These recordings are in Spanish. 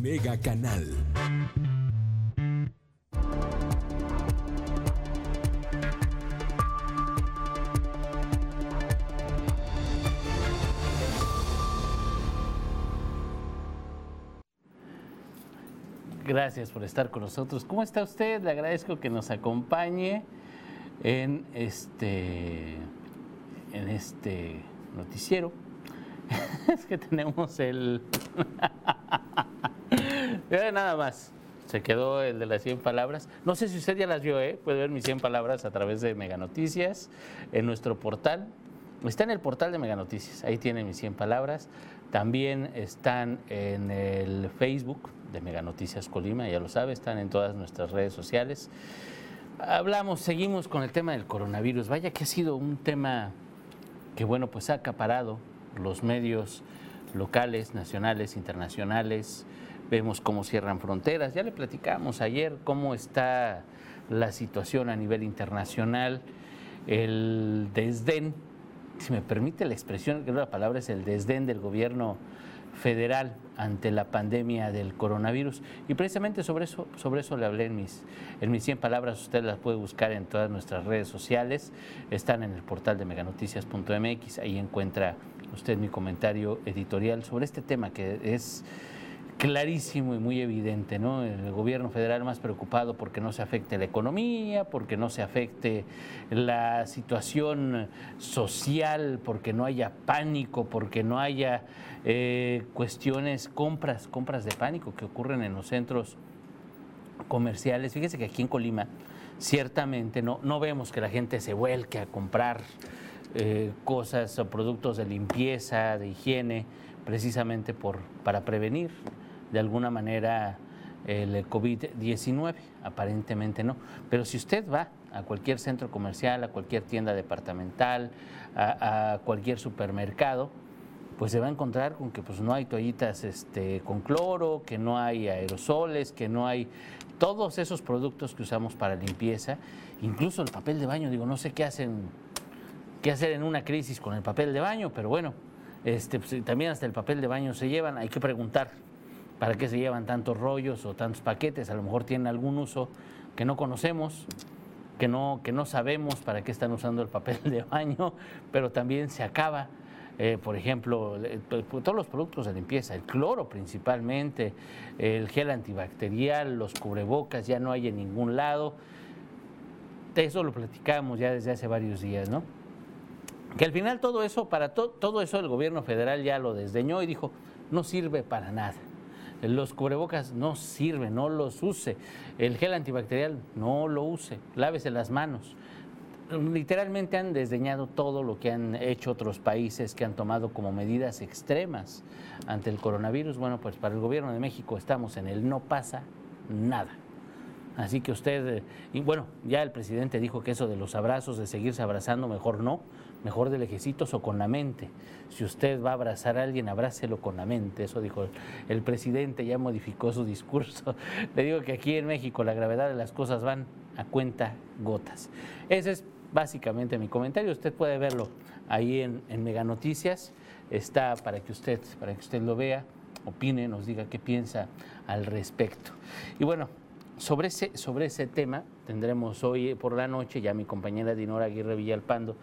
Mega Canal. Gracias por estar con nosotros. ¿Cómo está usted? Le agradezco que nos acompañe en este, en este noticiero. es que tenemos el... Nada más. Se quedó el de las 100 palabras. No sé si usted ya las vio, ¿eh? puede ver mis 100 palabras a través de Mega Noticias en nuestro portal. Está en el portal de Mega Noticias, ahí tienen mis 100 palabras. También están en el Facebook de Mega Noticias Colima, ya lo sabe, están en todas nuestras redes sociales. Hablamos, seguimos con el tema del coronavirus. Vaya que ha sido un tema que, bueno, pues ha acaparado los medios locales, nacionales, internacionales. Vemos cómo cierran fronteras. Ya le platicamos ayer cómo está la situación a nivel internacional. El desdén, si me permite la expresión, creo que la palabra es el desdén del gobierno federal ante la pandemia del coronavirus. Y precisamente sobre eso, sobre eso le hablé en mis, en mis 100 palabras. Usted las puede buscar en todas nuestras redes sociales. Están en el portal de meganoticias.mx. Ahí encuentra usted mi comentario editorial sobre este tema que es clarísimo y muy evidente, ¿no? El gobierno federal más preocupado porque no se afecte la economía, porque no se afecte la situación social, porque no haya pánico, porque no haya eh, cuestiones, compras, compras de pánico que ocurren en los centros comerciales. Fíjese que aquí en Colima ciertamente no, no vemos que la gente se vuelque a comprar eh, cosas o productos de limpieza, de higiene, precisamente por, para prevenir de alguna manera el COVID-19, aparentemente no. Pero si usted va a cualquier centro comercial, a cualquier tienda departamental, a, cualquier supermercado, pues se va a encontrar con que pues no hay toallitas este, con cloro, que no hay aerosoles, que no hay todos esos productos que usamos para limpieza, incluso el papel de baño, digo, no sé qué hacen, qué hacer en una crisis con el papel de baño, pero bueno, este, pues, también hasta el papel de baño se llevan, hay que preguntar para qué se llevan tantos rollos o tantos paquetes, a lo mejor tienen algún uso que no conocemos, que no, que no sabemos para qué están usando el papel de baño, pero también se acaba. Eh, por ejemplo, todos los productos de limpieza, el cloro principalmente, el gel antibacterial, los cubrebocas, ya no hay en ningún lado. eso lo platicamos ya desde hace varios días, ¿no? Que al final todo eso, para todo eso el gobierno federal ya lo desdeñó y dijo, no sirve para nada. Los cubrebocas no sirven, no los use. El gel antibacterial no lo use. Lávese las manos. Literalmente han desdeñado todo lo que han hecho otros países que han tomado como medidas extremas ante el coronavirus. Bueno, pues para el gobierno de México estamos en el no pasa nada. Así que usted, y bueno, ya el presidente dijo que eso de los abrazos, de seguirse abrazando, mejor no mejor de lejecitos o con la mente. Si usted va a abrazar a alguien, abrácelo con la mente. Eso dijo el presidente, ya modificó su discurso. Le digo que aquí en México la gravedad de las cosas van a cuenta gotas. Ese es básicamente mi comentario. Usted puede verlo ahí en, en Mega Noticias. Está para que usted, para que usted lo vea, opine, nos diga qué piensa al respecto. Y bueno, sobre ese, sobre ese tema tendremos hoy por la noche, ya mi compañera Dinora Aguirre Villalpando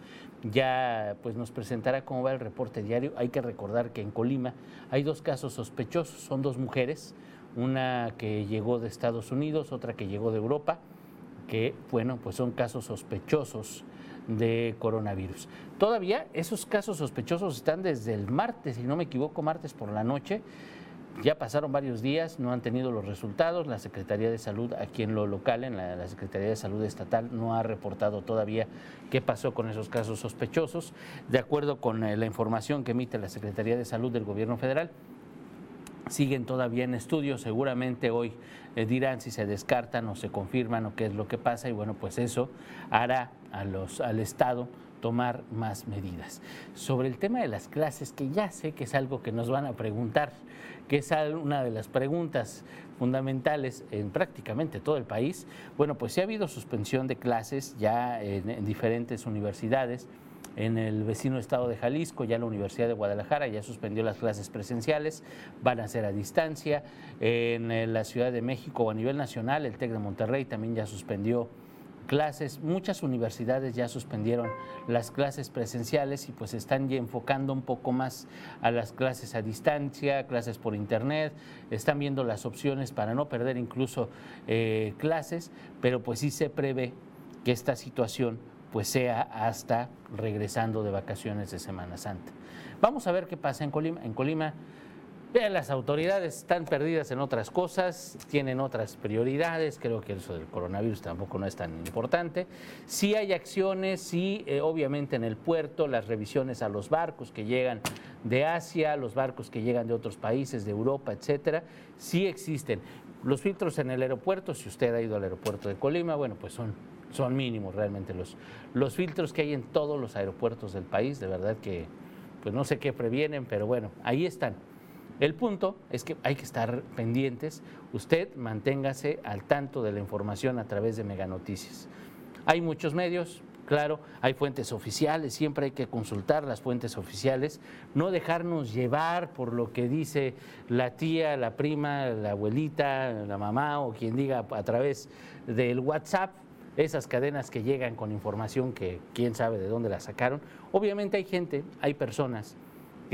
ya pues nos presentará cómo va el reporte diario. Hay que recordar que en Colima hay dos casos sospechosos, son dos mujeres, una que llegó de Estados Unidos, otra que llegó de Europa, que bueno, pues son casos sospechosos de coronavirus. Todavía esos casos sospechosos están desde el martes, si no me equivoco, martes por la noche ya pasaron varios días, no han tenido los resultados. La Secretaría de Salud, aquí en lo local, en la, Secretaría de Salud Estatal, no ha reportado todavía qué pasó con esos casos sospechosos. De acuerdo con eh, la información que emite la Secretaría de Salud del Gobierno Federal, siguen todavía en estudio. Seguramente hoy eh, dirán si se descartan o se confirman o qué es lo que pasa. Y bueno, pues eso hará al Estado tomar más medidas. Sobre el tema de las clases, que ya sé que es algo que nos van a preguntar que es una de las preguntas fundamentales en prácticamente todo el país. Bueno, pues sí ha habido suspensión de clases ya en, diferentes universidades en el vecino estado de Jalisco, ya la Universidad de Guadalajara ya suspendió las clases presenciales, van a ser a distancia. En la Ciudad de México o a nivel nacional, el TEC de Monterrey también ya suspendió clases. Muchas universidades ya suspendieron las clases presenciales y pues están ya enfocando un poco más a las clases a distancia, clases por internet. Están viendo las opciones para no perder incluso eh, clases, pero pues sí se prevé que esta situación pues sea hasta regresando de vacaciones de Semana Santa. Vamos a ver qué pasa en Colima. En Colima, vean, las autoridades están perdidas en otras cosas, tienen otras prioridades, creo que eso del coronavirus tampoco no es tan importante. Sí hay acciones, sí, eh, obviamente en el puerto, las revisiones a los barcos que llegan de Asia, los barcos que llegan de otros países, de Europa, etcétera, sí existen. Los filtros en el aeropuerto, si usted ha ido al aeropuerto de Colima, bueno, pues son son mínimos realmente los, los filtros que hay en todos los aeropuertos del país, de verdad que pues no sé qué previenen, pero bueno, ahí están. El punto es que hay que estar pendientes, usted manténgase al tanto de la información a través de Mega Noticias. Hay muchos medios, claro, hay fuentes oficiales, siempre hay que consultar las fuentes oficiales, no dejarnos llevar por lo que dice la tía, la prima, la abuelita, la mamá o quien diga a través del WhatsApp, esas cadenas que llegan con información que quién sabe de dónde la sacaron. Obviamente hay gente, hay personas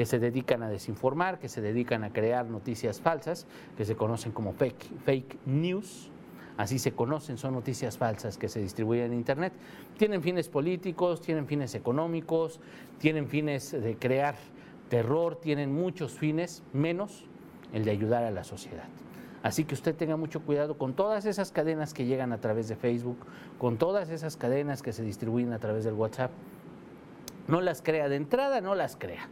que se dedican a desinformar, que se dedican a crear noticias falsas, que se conocen como fake, fake news, así se conocen, son noticias falsas que se distribuyen en Internet. Tienen fines políticos, tienen fines económicos, tienen fines de crear terror, tienen muchos fines, menos el de ayudar a la sociedad. Así que usted tenga mucho cuidado con todas esas cadenas que llegan a través de Facebook, con todas esas cadenas que se distribuyen a través del WhatsApp. No las crea de entrada, no las crea.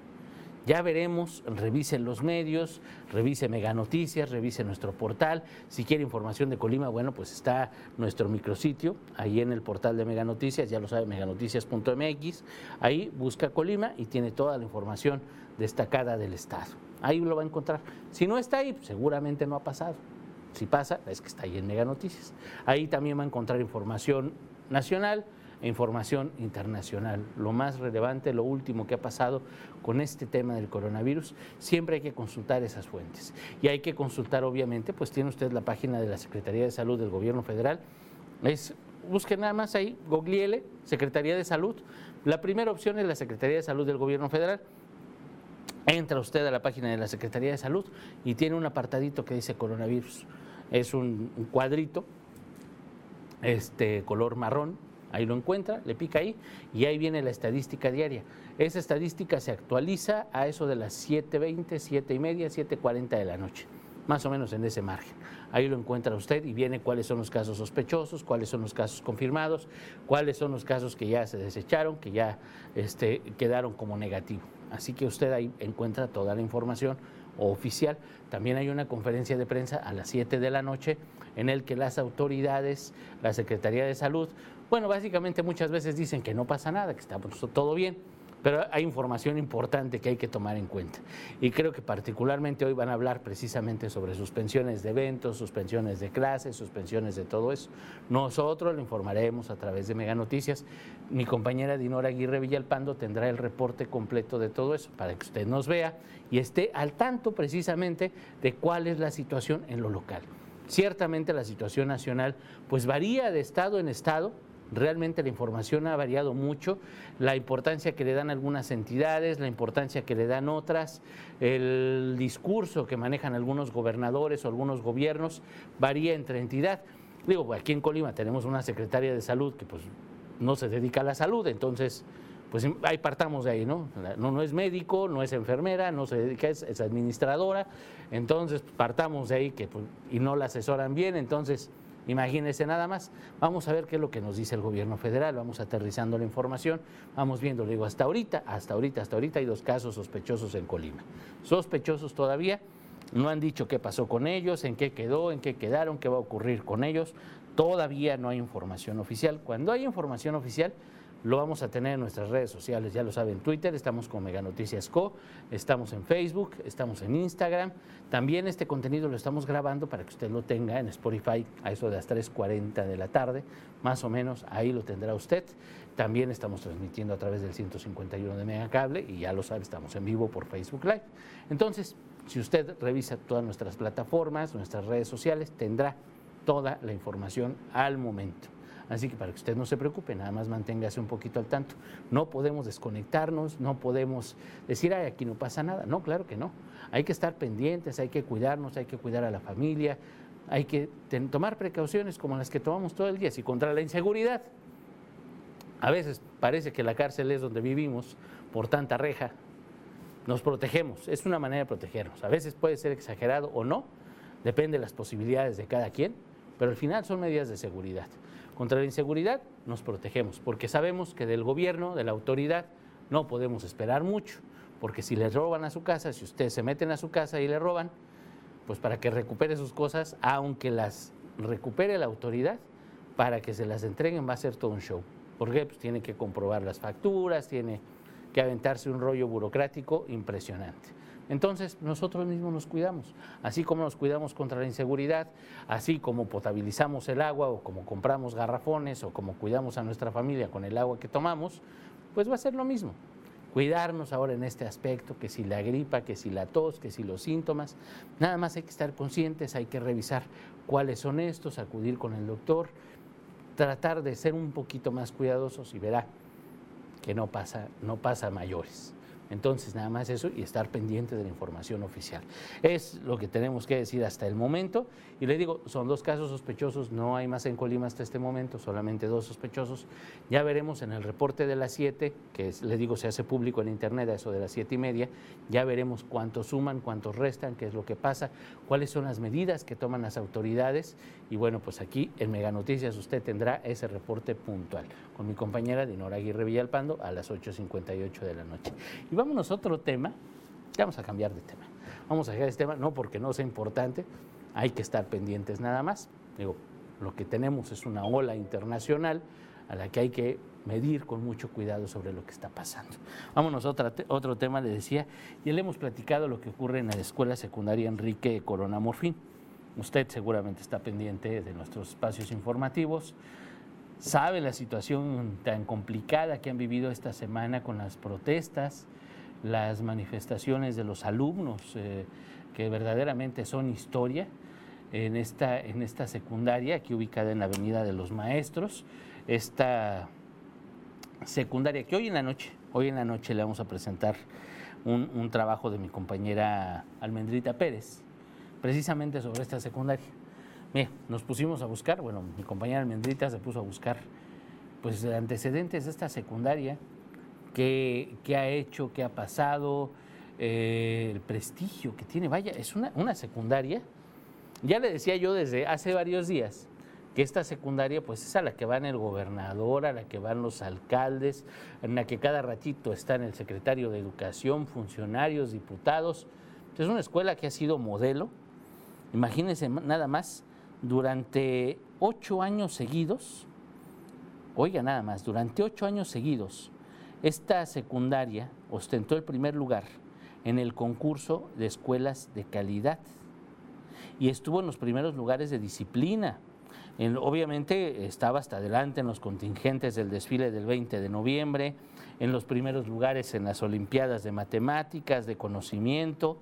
Ya veremos, revisen los medios, revise Mega Noticias, revise nuestro portal. Si quiere información de Colima, bueno, pues está nuestro micrositio ahí en el portal de Mega Noticias, ya lo sabe, meganoticias.mx. Ahí busca Colima y tiene toda la información destacada del Estado. Ahí lo va a encontrar. Si no está ahí, seguramente no ha pasado. Si pasa, es que está ahí en Mega Noticias. Ahí también va a encontrar información nacional e información internacional. Lo más relevante, lo último que ha pasado con este tema del coronavirus, siempre hay que consultar esas fuentes. Y hay que consultar, obviamente, pues tiene usted la página de la Secretaría de Salud del Gobierno Federal. Es, busque nada más ahí, gogliele, Secretaría de Salud. La primera opción es la Secretaría de Salud del Gobierno Federal. Entra usted a la página de la Secretaría de Salud y tiene un apartadito que dice coronavirus. Es un, cuadrito, este color marrón, ahí lo encuentra, le pica ahí y ahí viene la estadística diaria. Esa estadística se actualiza a eso de las 7.20, 7.30, 7.40 de la noche, más o menos en ese margen. Ahí lo encuentra usted y viene cuáles son los casos sospechosos, cuáles son los casos confirmados, cuáles son los casos que ya se desecharon, que ya este, quedaron como negativo. Así que usted ahí encuentra toda la información oficial. También hay una conferencia de prensa a las 7 de la noche en el que las autoridades, la Secretaría de Salud, bueno, básicamente muchas veces dicen que no pasa nada, que está todo bien pero hay información importante que hay que tomar en cuenta. Y creo que particularmente hoy van a hablar precisamente sobre suspensiones de eventos, suspensiones de clases, suspensiones de todo eso. Nosotros lo informaremos a través de Mega Noticias. Mi compañera Dinora Aguirre Villalpando tendrá el reporte completo de todo eso para que usted nos vea y esté al tanto precisamente de cuál es la situación en lo local. Ciertamente la situación nacional pues varía de estado en estado, Realmente la información ha variado mucho, la importancia que le dan algunas entidades, la importancia que le dan otras, el discurso que manejan algunos gobernadores o algunos gobiernos varía entre entidad. Digo, aquí en Colima tenemos una secretaria de salud que pues no se dedica a la salud, entonces pues ahí partamos de ahí, ¿no? No, es médico, no es enfermera, no se dedica, es, es administradora, entonces partamos de ahí que, pues, y no la asesoran bien, entonces Imagínense nada más. Vamos a ver qué es lo que nos dice el gobierno federal. Vamos aterrizando la información. Vamos viendo, le digo, hasta ahorita, hasta ahorita, hasta ahorita hay dos casos sospechosos en Colima. Sospechosos todavía. No han dicho qué pasó con ellos, en qué quedó, en qué quedaron, qué va a ocurrir con ellos. Todavía no hay información oficial. Cuando hay información oficial, lo vamos a tener en nuestras redes sociales, ya lo saben, Twitter, estamos con Mega Noticias Co, estamos en Facebook, estamos en Instagram. También este contenido lo estamos grabando para que usted lo tenga en Spotify a eso de las 3.40 de la tarde, más o menos, ahí lo tendrá usted. También estamos transmitiendo a través del 151 de Mega Cable y ya lo sabe, estamos en vivo por Facebook Live. Entonces, si usted revisa todas nuestras plataformas, nuestras redes sociales, tendrá toda la información al momento. Así que para que usted no se preocupe, nada más manténgase un poquito al tanto. No podemos desconectarnos, no podemos decir, ay, aquí no pasa nada. No, claro que no. Hay que estar pendientes, hay que cuidarnos, hay que cuidar a la familia, hay que tomar precauciones como las que tomamos todo el día. Si contra la inseguridad, a veces parece que la cárcel es donde vivimos por tanta reja, nos protegemos. Es una manera de protegernos. A veces puede ser exagerado o no, depende de las posibilidades de cada quien, pero al final son medidas de seguridad. Contra la inseguridad nos protegemos, porque sabemos que del gobierno, de la autoridad, no podemos esperar mucho, porque si le roban a su casa, si ustedes se meten a su casa y le roban, pues para que recupere sus cosas, aunque las recupere la autoridad, para que se las entreguen va a ser todo un show. Porque pues tiene que comprobar las facturas, tiene que aventarse un rollo burocrático impresionante. Entonces nosotros mismos nos cuidamos, así como nos cuidamos contra la inseguridad, así como potabilizamos el agua o como compramos garrafones o como cuidamos a nuestra familia con el agua que tomamos, pues va a ser lo mismo. Cuidarnos ahora en este aspecto, que si la gripa, que si la tos, que si los síntomas, nada más hay que estar conscientes, hay que revisar cuáles son estos, acudir con el doctor, tratar de ser un poquito más cuidadosos y verá que no pasa, no pasa mayores. Entonces, nada más eso y estar pendiente de la información oficial. Es lo que tenemos que decir hasta el momento. Y le digo, son dos casos sospechosos, no hay más en Colima hasta este momento, solamente dos sospechosos. Ya veremos en el reporte de las 7, que le digo se hace público en internet a eso de las siete y media, ya veremos cuántos suman, cuántos restan, qué es lo que pasa, cuáles son las medidas que toman las autoridades. Y bueno, pues aquí en Mega Noticias usted tendrá ese reporte puntual con mi compañera Dinora Aguirre Villalpando a las 8.58 de la noche vámonos a otro tema. Vamos a cambiar de tema. Vamos a dejar este tema, no porque no sea importante, hay que estar pendientes nada más. Digo, lo que tenemos es una ola internacional a la que hay que medir con mucho cuidado sobre lo que está pasando. Vámonos a otro tema, le decía, y le hemos platicado lo que ocurre en la escuela secundaria Enrique Corona Morfín. Usted seguramente está pendiente de nuestros espacios informativos, sabe la situación tan complicada que han vivido esta semana con las protestas, las manifestaciones de los alumnos, eh, que verdaderamente son historia en esta, en esta secundaria, aquí ubicada en la Avenida de los Maestros, esta secundaria que hoy en la noche, hoy en la noche le vamos a presentar un, trabajo de mi compañera Almendrita Pérez, precisamente sobre esta secundaria. Mira, nos pusimos a buscar, bueno, mi compañera Almendrita se puso a buscar pues antecedentes de esta secundaria, qué, ha hecho, qué ha pasado, eh, el prestigio que tiene. Vaya, es una, una secundaria. Ya le decía yo desde hace varios días que esta secundaria pues es a la que van el gobernador, a la que van los alcaldes, en la que cada ratito están el secretario de Educación, funcionarios, diputados. Es una escuela que ha sido modelo. Imagínense nada más, durante ocho años seguidos, oiga nada más, durante ocho años seguidos, esta secundaria ostentó el primer lugar en el concurso de escuelas de calidad y estuvo en los primeros lugares de disciplina. obviamente estaba hasta adelante en los contingentes del desfile del 20 de noviembre, en los primeros lugares en las Olimpiadas de Matemáticas, de Conocimiento,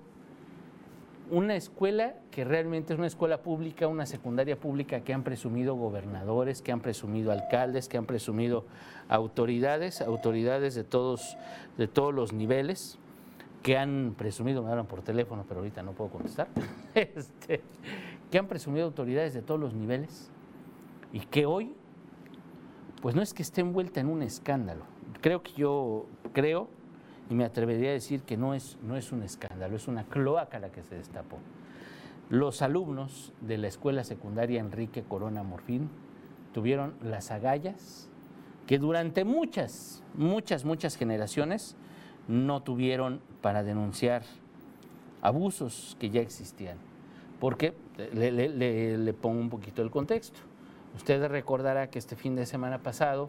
una escuela que realmente es una escuela pública, una secundaria pública que han presumido gobernadores, que han presumido alcaldes, que han presumido autoridades, autoridades de todos, de todos los niveles, que han presumido, me hablan por teléfono, pero ahorita no puedo contestar, este, que han presumido autoridades de todos los niveles y que hoy, pues no es que esté envuelta en un escándalo. Creo que yo creo y me atrevería a decir que no es, no es un escándalo, es una cloaca la que se destapó. Los alumnos de la escuela secundaria Enrique Corona Morfín tuvieron las agallas que durante muchas, muchas, muchas generaciones no tuvieron para denunciar abusos que ya existían. Porque le, le, le pongo un poquito el contexto. Usted recordará que este fin de semana pasado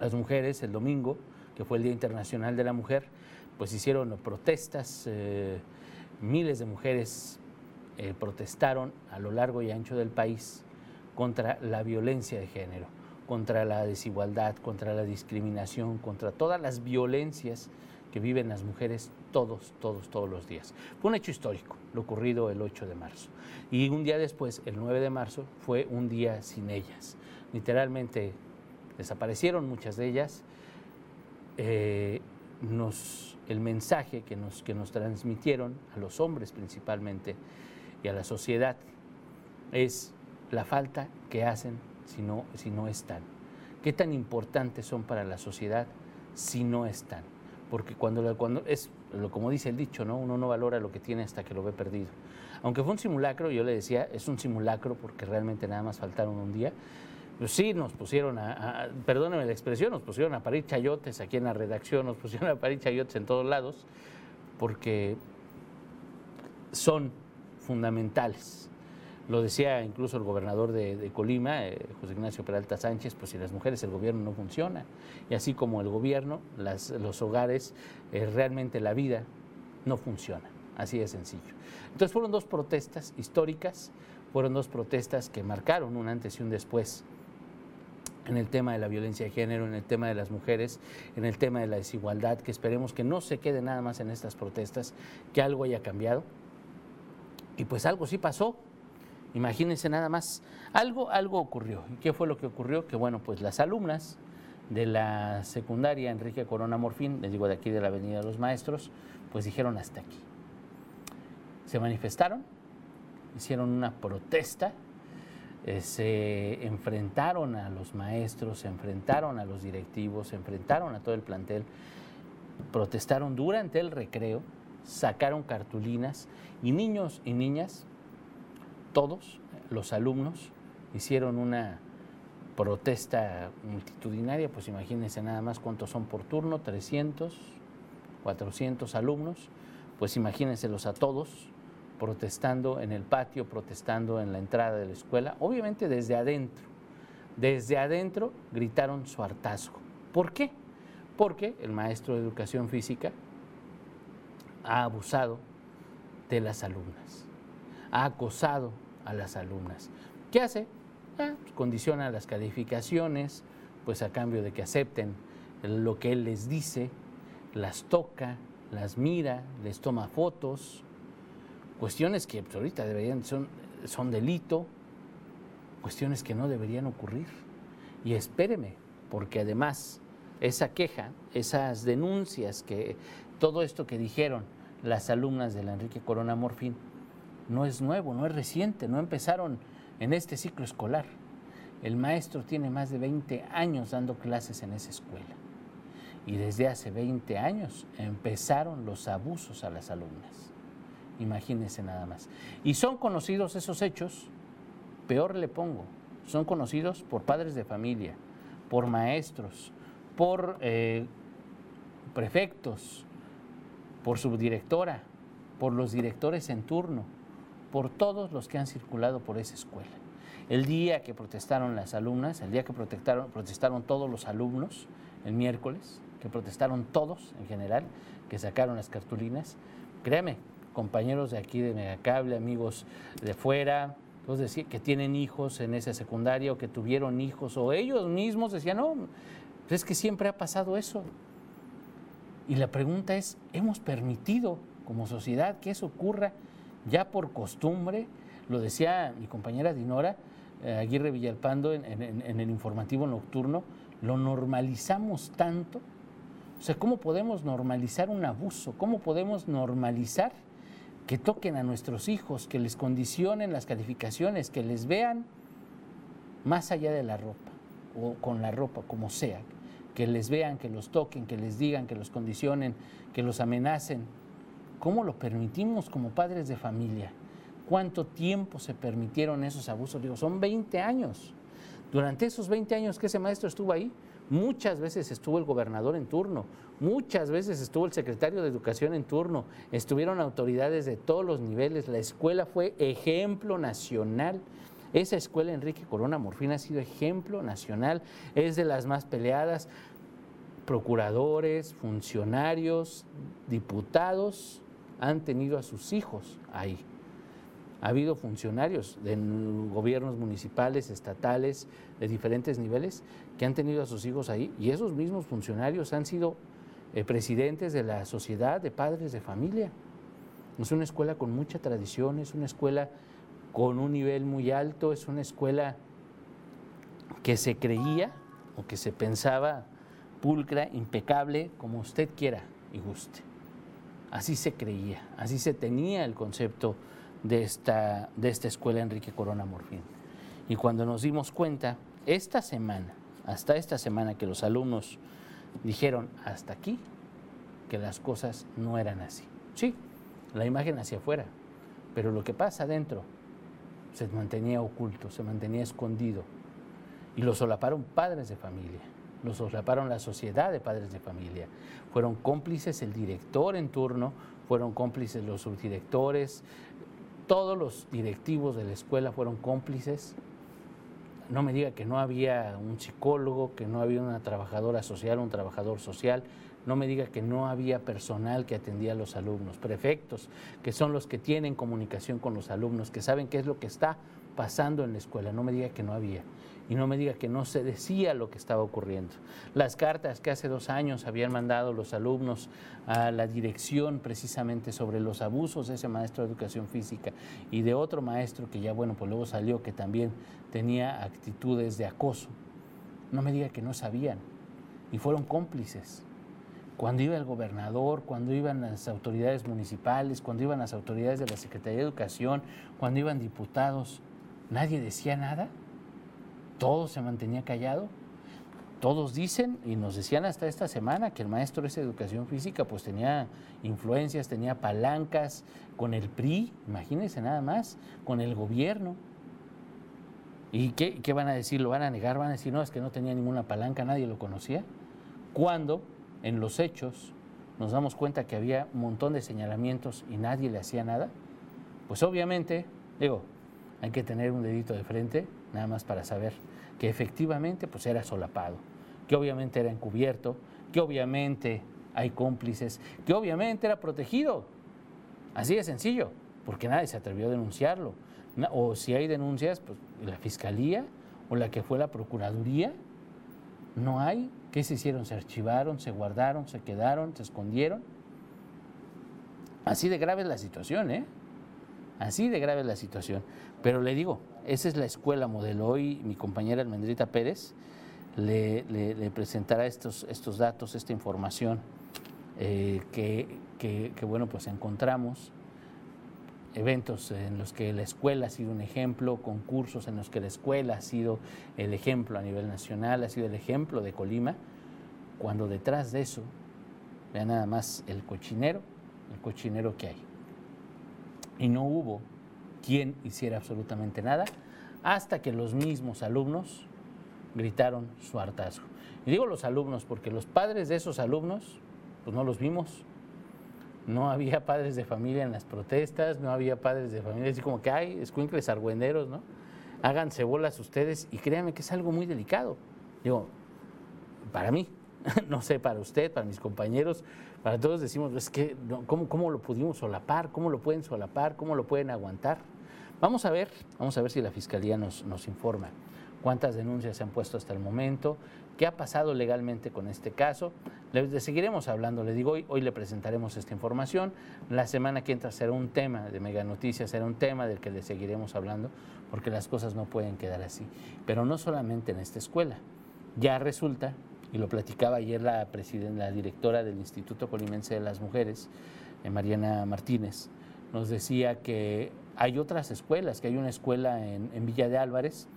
Las mujeres el domingo, que fue el Día Internacional de la Mujer, pues hicieron protestas, eh, miles de mujeres eh, protestaron a lo largo y ancho del país contra la violencia de género, contra la desigualdad, contra la discriminación, contra todas las violencias que viven las mujeres todos, todos, todos los días. Fue un hecho histórico, lo ocurrido el 8 de marzo. Y un día después, el 9 de marzo, fue un día sin ellas. Literalmente desaparecieron muchas de ellas. Eh, nos, el mensaje que nos, que nos transmitieron, a los hombres principalmente, y a la sociedad, es la falta que hacen si no, si no están. ¿Qué tan importantes son para la sociedad si no están? porque cuando, cuando es, como dice el dicho, ¿no? uno no valora lo que tiene hasta que lo ve perdido. Aunque fue un simulacro, yo le decía, es un simulacro porque realmente nada más faltaron un día. Pues sí, nos pusieron a, perdóneme la expresión, nos pusieron a parir chayotes aquí en la redacción, nos pusieron a parir chayotes en todos lados, porque son fundamentales lo decía incluso el gobernador de, Colima, eh, José Ignacio Peralta Sánchez, pues si las mujeres el gobierno no funciona. Y así como el gobierno, los hogares, eh, realmente la vida no funciona. Así de sencillo. Entonces fueron dos protestas históricas, fueron dos protestas que marcaron un antes y un después en el tema de la violencia de género, en el tema de las mujeres, en el tema de la desigualdad, que esperemos que no se quede nada más en estas protestas, que algo haya cambiado. Y pues algo sí pasó, Imagínense nada más, algo, algo ocurrió. ¿Y qué fue lo que ocurrió? Que bueno, pues las alumnas de la secundaria Enrique Corona Morfín, les digo de aquí de la Avenida de los Maestros, pues dijeron hasta aquí. Se manifestaron, hicieron una protesta, eh, se enfrentaron a los maestros, se enfrentaron a los directivos, se enfrentaron a todo el plantel, protestaron durante el recreo, sacaron cartulinas y niños y niñas todos los alumnos hicieron una protesta multitudinaria, pues imagínense nada más cuántos son por turno, 300, 400 alumnos, pues imagínenselos a todos protestando en el patio, protestando en la entrada de la escuela, obviamente desde adentro. Desde adentro gritaron su hartazgo. ¿Por qué? Porque el maestro de educación física ha abusado de las alumnas, ha acosado a las alumnas. ¿Qué hace? Ah, pues condiciona las calificaciones, pues a cambio de que acepten lo que él les dice, las toca, las mira, les toma fotos, cuestiones que pues, ahorita deberían son, son delito, cuestiones que no deberían ocurrir. Y espéreme, porque además esa queja, esas denuncias, que todo esto que dijeron las alumnas de la Enrique Corona Morfín, no es nuevo, no es reciente, no empezaron en este ciclo escolar. El maestro tiene más de 20 años dando clases en esa escuela. Y desde hace 20 años empezaron los abusos a las alumnas. Imagínense nada más. Y son conocidos esos hechos, peor le pongo, son conocidos por padres de familia, por maestros, por eh, prefectos, por subdirectora, por los directores en turno por todos los que han circulado por esa escuela. El día que protestaron las alumnas, el día que protestaron, protestaron todos los alumnos, el miércoles, que protestaron todos en general, que sacaron las cartulinas, créame, compañeros de aquí de Megacable, amigos de fuera, decir, que tienen hijos en esa secundaria o que tuvieron hijos, o ellos mismos decían, no, pues es que siempre ha pasado eso. Y la pregunta es, ¿hemos permitido como sociedad que eso ocurra? ya por costumbre, lo decía mi compañera Dinora eh, Aguirre Villalpando en, el informativo nocturno, lo normalizamos tanto. O sea, ¿cómo podemos normalizar un abuso? ¿Cómo podemos normalizar que toquen a nuestros hijos, que les condicionen las calificaciones, que les vean más allá de la ropa o con la ropa, como sea, que les vean, que los toquen, que les digan, que los condicionen, que los amenacen? ¿Cómo lo permitimos como padres de familia? ¿Cuánto tiempo se permitieron esos abusos? Digo, son 20 años. Durante esos 20 años que ese maestro estuvo ahí, muchas veces estuvo el gobernador en turno, muchas veces estuvo el secretario de Educación en turno, estuvieron autoridades de todos los niveles, la escuela fue ejemplo nacional. Esa escuela Enrique Corona Morfín ha sido ejemplo nacional, es de las más peleadas, procuradores, funcionarios, diputados han tenido a sus hijos ahí. Ha habido funcionarios de gobiernos municipales, estatales, de diferentes niveles, que han tenido a sus hijos ahí y esos mismos funcionarios han sido eh, presidentes de la sociedad de padres de familia. Es una escuela con mucha tradición, es una escuela con un nivel muy alto, es una escuela que se creía o que se pensaba pulcra, impecable, como usted quiera y guste. Así se creía, así se tenía el concepto de esta, de esta escuela Enrique Corona Morfín. Y cuando nos dimos cuenta, esta semana, hasta esta semana que los alumnos dijeron hasta aquí, que las cosas no eran así. Sí, la imagen hacia afuera, pero lo que pasa adentro se mantenía oculto, se mantenía escondido. Y lo solaparon padres de familia, lo solaparon la sociedad de padres de familia. Fueron cómplices el director en turno, fueron cómplices los subdirectores, todos los directivos de la escuela fueron cómplices. No me diga que no había un psicólogo, que no había una trabajadora social, un trabajador social. No me diga que no había personal que atendía a los alumnos, prefectos, que son los que tienen comunicación con los alumnos, que saben qué es lo que está pasando en la escuela. No me diga que no había y no me diga que no se decía lo que estaba ocurriendo. Las cartas que hace dos años habían mandado los alumnos a la dirección precisamente sobre los abusos de ese maestro de educación física y de otro maestro que ya, bueno, pues luego salió que también tenía actitudes de acoso. No me diga que no sabían y fueron cómplices. Cuando iba el gobernador, cuando iban las autoridades municipales, cuando iban las autoridades de la Secretaría de Educación, cuando iban diputados, nadie decía nada todo se mantenía callado. Todos dicen, y nos decían hasta esta semana, que el maestro de educación física pues tenía influencias, tenía palancas con el PRI, imagínense nada más, con el gobierno. ¿Y qué, qué, van a decir? ¿Lo van a negar? ¿Van a decir, no, es que no tenía ninguna palanca, nadie lo conocía? Cuando en los hechos nos damos cuenta que había un montón de señalamientos y nadie le hacía nada, pues obviamente, digo, hay que tener un dedito de frente, nada más para saber que efectivamente pues era solapado, que obviamente era encubierto, que obviamente hay cómplices, que obviamente era protegido. Así de sencillo, porque nadie se atrevió a denunciarlo. O si hay denuncias, pues la fiscalía o la que fue la procuraduría, no hay. ¿Qué se hicieron? Se archivaron, se guardaron, se quedaron, se escondieron. Así de grave es la situación, ¿eh? Así de grave es la situación. Pero le digo, esa es la escuela modelo. Hoy mi compañera Almendrita Pérez le, presentará estos, estos datos, esta información eh, que, bueno, pues encontramos eventos en los que la escuela ha sido un ejemplo, concursos en los que la escuela ha sido el ejemplo a nivel nacional, ha sido el ejemplo de Colima, cuando detrás de eso, vea nada más el cochinero, el cochinero que hay. Y no hubo quien hiciera absolutamente nada, hasta que los mismos alumnos gritaron su hartazgo. Y digo los alumnos porque los padres de esos alumnos, pues no los vimos. No había padres de familia en las protestas, no había padres de familia, así como que hay escuincles argüenderos, ¿no? Háganse bolas ustedes y créanme que es algo muy delicado. Digo, para mí, no sé, para usted, para mis compañeros, para todos decimos, es que, ¿cómo, ¿cómo, lo pudimos solapar? ¿Cómo lo pueden solapar? ¿Cómo lo pueden aguantar? Vamos a ver, vamos a ver si la Fiscalía nos, nos informa cuántas denuncias se han puesto hasta el momento, qué ha pasado legalmente con este caso. Le, seguiremos hablando, le digo, hoy, hoy le presentaremos esta información. La semana que entra será un tema de Mega Noticias, será un tema del que le seguiremos hablando, porque las cosas no pueden quedar así. Pero no solamente en esta escuela. Ya resulta, y lo platicaba ayer la, directora del Instituto Colimense de las Mujeres, eh, Mariana Martínez, nos decía que hay otras escuelas, que hay una escuela en, Villa de Álvarez,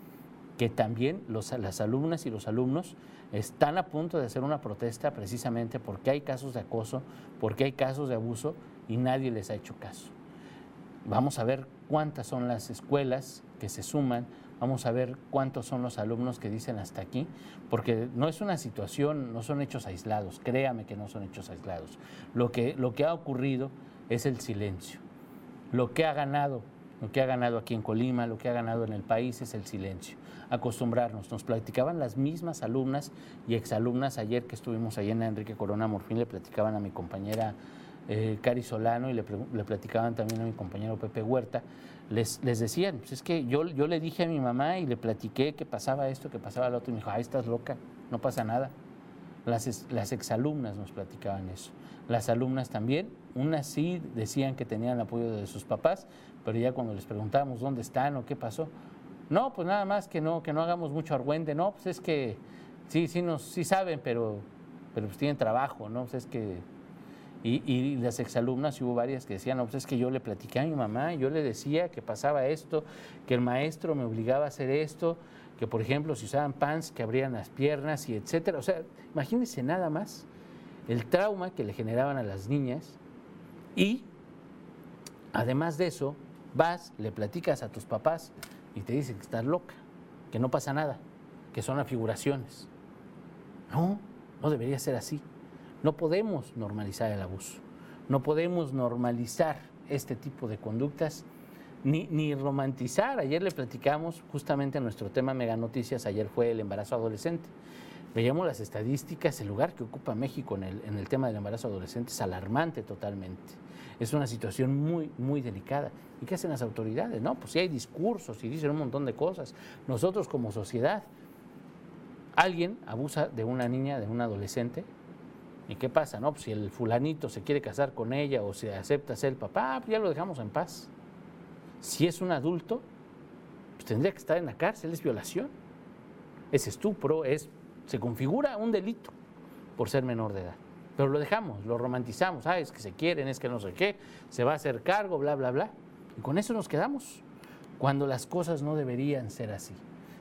que también los, las alumnas y los alumnos están a punto de hacer una protesta precisamente porque hay casos de acoso, porque hay casos de abuso y nadie les ha hecho caso. Vamos a ver cuántas son las escuelas que se suman, vamos a ver cuántos son los alumnos que dicen hasta aquí, porque no es una situación, no son hechos aislados, créame que no son hechos aislados. Lo que, lo que ha ocurrido es el silencio lo que ha ganado lo que ha ganado aquí en Colima, lo que ha ganado en el país es el silencio. Acostumbrarnos. Nos platicaban las mismas alumnas y exalumnas ayer que estuvimos allí en Enrique Corona Morfín, le platicaban a mi compañera eh, Cari Solano y le, platicaban también a mi compañero Pepe Huerta. Les, les decían, pues es que yo, yo le dije a mi mamá y le platiqué que pasaba esto, que pasaba lo otro, y me dijo, ay, estás loca, no pasa nada. Las, las exalumnas nos platicaban eso. Las alumnas también, unas sí decían que tenían el apoyo de sus papás, pero ya cuando les preguntábamos dónde están o qué pasó, no, pues nada más que no, que no hagamos mucho argüende, no, pues es que sí, sí, nos, sí saben, pero, pero pues tienen trabajo, ¿no? Pues es que y, y, las exalumnas, hubo varias que decían, no, pues es que yo le platiqué a mi mamá, yo le decía que pasaba esto, que el maestro me obligaba a hacer esto, que por ejemplo si usaban pants que abrían las piernas y etcétera. O sea, imagínense nada más el trauma que le generaban a las niñas y además de eso, vas, le platicas a tus papás y te dicen que estás loca, que no pasa nada, que son afiguraciones. No, no debería ser así. No podemos normalizar el abuso, no podemos normalizar este tipo de conductas ni, ni, romantizar. Ayer le platicamos justamente nuestro tema Mega Noticias, ayer fue el embarazo adolescente. Veíamos las estadísticas, el lugar que ocupa México en el, en el tema del embarazo adolescente es alarmante totalmente. Es una situación muy, muy delicada. ¿Y qué hacen las autoridades? No, pues sí hay discursos y dicen un montón de cosas. Nosotros como sociedad, alguien abusa de una niña, de un adolescente, ¿Y qué pasa? No, pues si el fulanito se quiere casar con ella o se acepta ser el papá, pues ya lo dejamos en paz. Si es un adulto, pues tendría que estar en la cárcel, es violación, es estupro, es, se configura un delito por ser menor de edad. Pero lo dejamos, lo romantizamos, ah, es que se quieren, es que no sé qué, se va a hacer cargo, bla, bla, bla. Y con eso nos quedamos, cuando las cosas no deberían ser así.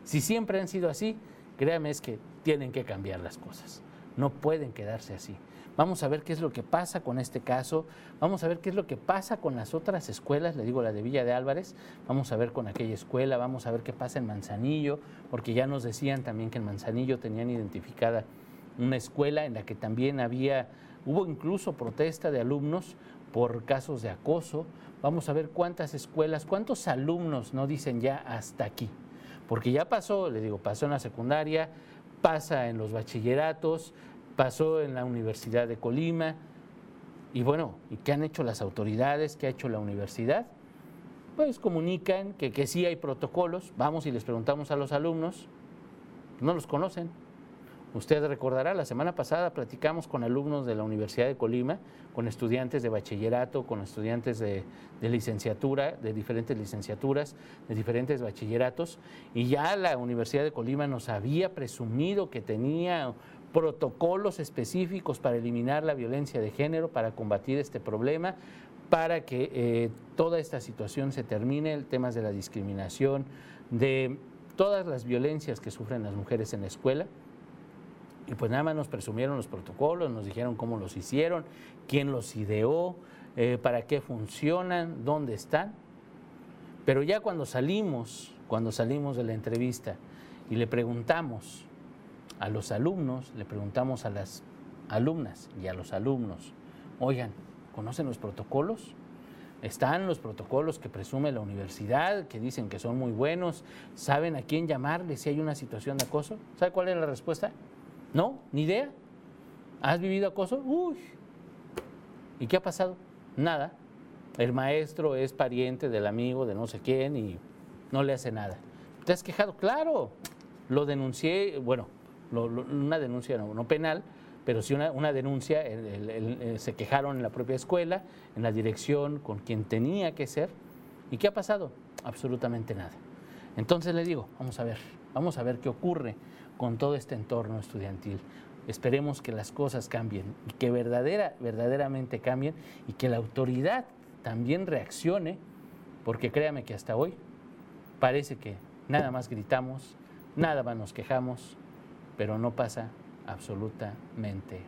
Si siempre han sido así, créame, es que tienen que cambiar las cosas. No pueden quedarse así. Vamos a ver qué es lo que pasa con este caso, vamos a ver qué es lo que pasa con las otras escuelas, le digo la de Villa de Álvarez, vamos a ver con aquella escuela, vamos a ver qué pasa en Manzanillo, porque ya nos decían también que en Manzanillo tenían identificada una escuela en la que también había, hubo incluso protesta de alumnos por casos de acoso. Vamos a ver cuántas escuelas, cuántos alumnos no dicen ya hasta aquí, porque ya pasó, le digo, pasó en la secundaria, pasa en los bachilleratos, pasó en la Universidad de Colima. Y bueno, ¿y qué han hecho las autoridades? ¿Qué ha hecho la universidad? Pues comunican que, que sí hay protocolos. Vamos y les preguntamos a los alumnos. No los conocen. Usted recordará, la semana pasada platicamos con alumnos de la Universidad de Colima, con estudiantes de bachillerato, con estudiantes de, licenciatura, de diferentes licenciaturas, de diferentes bachilleratos, y ya la Universidad de Colima nos había presumido que tenía protocolos específicos para eliminar la violencia de género, para combatir este problema, para que eh, toda esta situación se termine, el tema de la discriminación, de todas las violencias que sufren las mujeres en la escuela. Y pues nada más nos presumieron los protocolos, nos dijeron cómo los hicieron, quién los ideó, eh, para qué funcionan, dónde están. Pero ya cuando salimos, cuando salimos de la entrevista y le preguntamos a los alumnos, le preguntamos a las alumnas y a los alumnos, oigan, ¿conocen los protocolos? Están los protocolos que presume la universidad, que dicen que son muy buenos, saben a quién llamarle si hay una situación de acoso. ¿Sabe cuál es la respuesta? No, ni idea. ¿Has vivido acoso? Uy. ¿Y qué ha pasado? Nada. El maestro es pariente del amigo de no sé quién y no le hace nada. ¿Te has quejado? Claro. Lo denuncié, bueno, una denuncia no, penal, pero sí una, denuncia, se quejaron en la propia escuela, en la dirección, con quien tenía que ser. ¿Y qué ha pasado? Absolutamente nada. Entonces le digo, vamos a ver, vamos a ver qué ocurre con todo este entorno estudiantil. Esperemos que las cosas cambien y que verdadera, verdaderamente cambien y que la autoridad también reaccione, porque créame que hasta hoy parece que nada más gritamos, nada más nos quejamos, pero no pasa absolutamente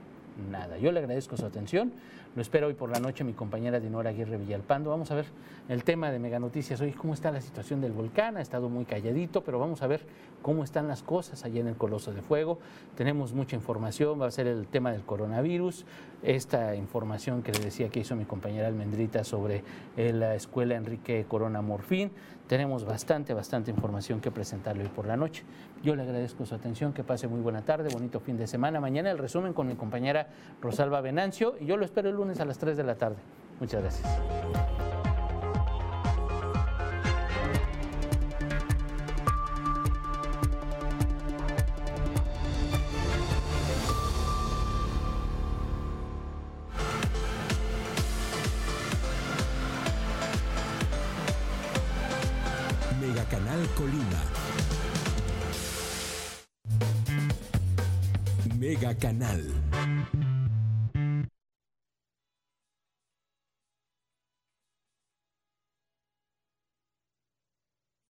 nada. Yo le agradezco su atención. Lo espero hoy por la noche mi compañera Dinora Aguirre Villalpando. Vamos a ver el tema de Mega Noticias hoy, cómo está la situación del volcán. Ha estado muy calladito, pero vamos a ver cómo están las cosas allá en el Coloso de Fuego. Tenemos mucha información, va a ser el tema del coronavirus, esta información que le decía que hizo mi compañera Almendrita sobre eh, la escuela Enrique Corona Morfín. Tenemos bastante, bastante información que presentarle hoy por la noche. Yo le agradezco su atención, que pase muy buena tarde, bonito fin de semana. Mañana el resumen con mi compañera Rosalba Venancio y yo lo espero el lunes a las 3 de la tarde. Muchas gracias.